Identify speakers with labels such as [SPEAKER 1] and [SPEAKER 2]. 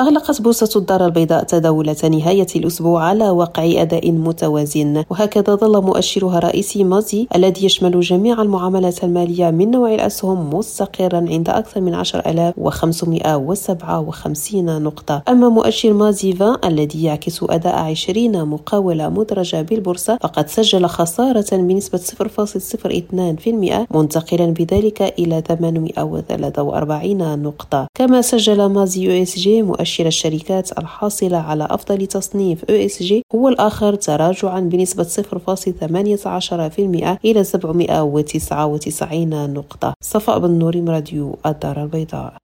[SPEAKER 1] أغلقت بورصة الدار البيضاء تداولات نهاية الأسبوع على وقع أداء متوازن. وهكذا ظل مؤشرها الرئيسي مازي الذي يشمل جميع المعاملات المالية من نوع الأسهم مستقرا عند أكثر من 10557 نقطة. أما مؤشر مازي 20 الذي يعكس أداء 20 مقاولة مدرجة بالبورصة فقد سجل خسارة بنسبة 0.02% منتقلا بذلك إلى 843 نقطة. كما سجل مازي ESG مؤشر الشركات الحاصلة على أفضل تصنيف ESG هو الآخر تراجعا بنسبة 0.18% إلى 799 نقطة. صفاء بن نور راديو الدار البيضاء.